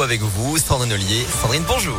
avec vous, Sandrine Ollier. Sandrine, bonjour.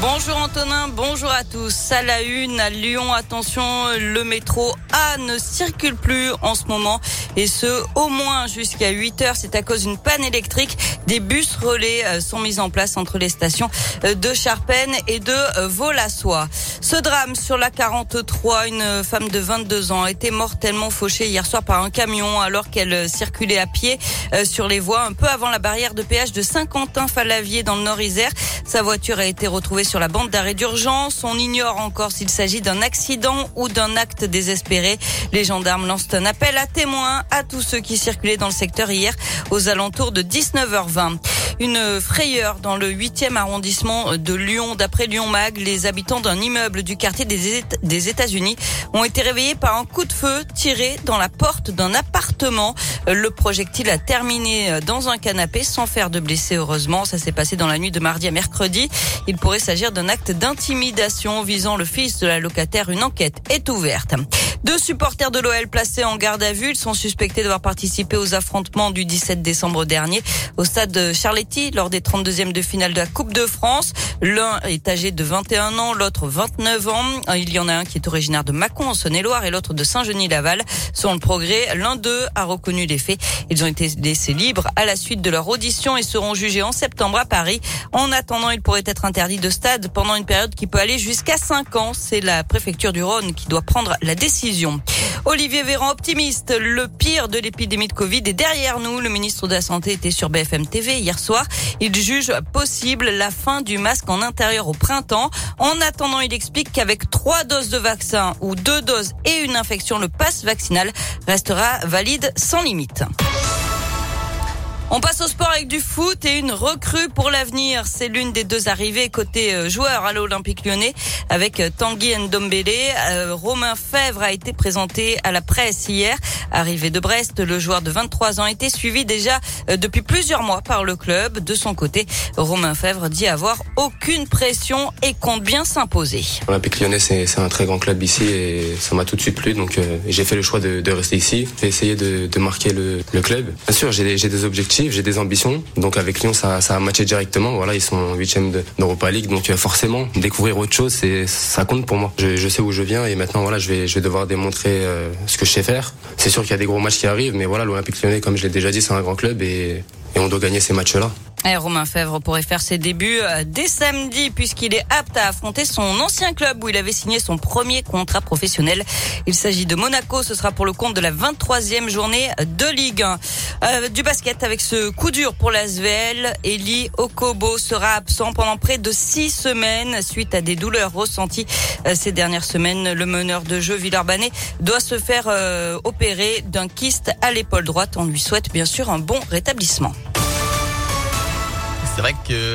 Bonjour Antonin, bonjour à tous. À la une, à Lyon, attention, le métro A ne circule plus en ce moment et ce au moins jusqu'à 8 heures. C'est à cause d'une panne électrique. Des bus relais euh, sont mis en place entre les stations euh, de Charpennes et de euh, Volassois. Ce drame sur la 43, une femme de 22 ans a été mortellement fauchée hier soir par un camion alors qu'elle circulait à pied sur les voies un peu avant la barrière de péage de Saint-Quentin-Falavier dans le Nord-Isère. Sa voiture a été retrouvée sur la bande d'arrêt d'urgence. On ignore encore s'il s'agit d'un accident ou d'un acte désespéré. Les gendarmes lancent un appel à témoins à tous ceux qui circulaient dans le secteur hier aux alentours de 19h20. Une frayeur dans le 8e arrondissement de Lyon. D'après Lyon Mag, les habitants d'un immeuble du quartier des États-Unis ont été réveillés par un coup de feu tiré dans la porte d'un appartement. Le projectile a terminé dans un canapé sans faire de blessés, heureusement. Ça s'est passé dans la nuit de mardi à mercredi. Il pourrait s'agir d'un acte d'intimidation visant le fils de la locataire. Une enquête est ouverte. Deux supporters de l'OL placés en garde à vue. Ils sont suspectés d'avoir participé aux affrontements du 17 décembre dernier au stade de Lors des 32e de finale de la Coupe de France. L'un est âgé de 21 ans, l'autre 29 ans. Il y en a un qui est originaire de Mâcon en Saône-et-Loire et l'autre de Saint-Genis-Laval. Selon le progrès, l'un d'eux a reconnu les faits. Ils ont été laissés libres à la suite de leur audition et seront jugés en septembre à Paris. En attendant, ils pourraient être interdits de stade pendant une période qui peut aller jusqu'à 5 ans. C'est la préfecture du Rhône qui doit prendre la décision. Olivier Véran optimiste, le pire de l'épidémie de Covid est derrière nous. Le ministre de la Santé était sur BFM TV hier soir. Il juge possible la fin du masque en intérieur au printemps. En attendant, il explique qu'avec trois doses de vaccin ou deux doses et une infection, le passe vaccinal restera valide sans limite. On passe au sport avec du foot et une recrue pour l'avenir. C'est l'une des deux arrivées côté euh, joueur à l'Olympique lyonnais avec euh, Tanguy Ndombele. Euh, Romain Fèvre a été présenté à la presse hier. Arrivé de Brest, le joueur de 23 ans était suivi déjà depuis plusieurs mois par le club. De son côté, Romain Fèvre dit avoir aucune pression et compte bien s'imposer. L'Olympique lyonnais, c'est un très grand club ici et ça m'a tout de suite plu. Donc j'ai fait le choix de, rester ici. J'ai essayé de, de marquer le, le, club. Bien sûr, j'ai des objectifs j'ai des ambitions. Donc avec Lyon, ça, a matché directement. Voilà, ils sont huitième d'Europa League, donc euh, forcément découvrir autre chose, c'est ça compte pour moi. Je, sais où je viens et maintenant voilà, je vais, devoir démontrer euh, ce que je sais faire. C'est sûr qu'il y a des gros matchs qui arrivent, mais voilà, l'Olympique Lyonnais, comme je l'ai déjà dit, c'est un grand club et, et on doit gagner ces matchs-là. Romain Fèvre pourrait faire ses débuts euh, dès samedi puisqu'il est apte à affronter son ancien club où il avait signé son premier contrat professionnel. Il s'agit de Monaco. Ce sera pour le compte de la 23e journée de Ligue 1. Euh, du basket avec ce coup dur pour l'Asvel. Eli Okobo sera absent pendant près de six semaines suite à des douleurs ressenties euh, ces dernières semaines. Le meneur de jeu Villeurbanais doit se faire opérer d'un kyste à l'épaule droite. On lui souhaite bien sûr un bon rétablissement. C'est vrai que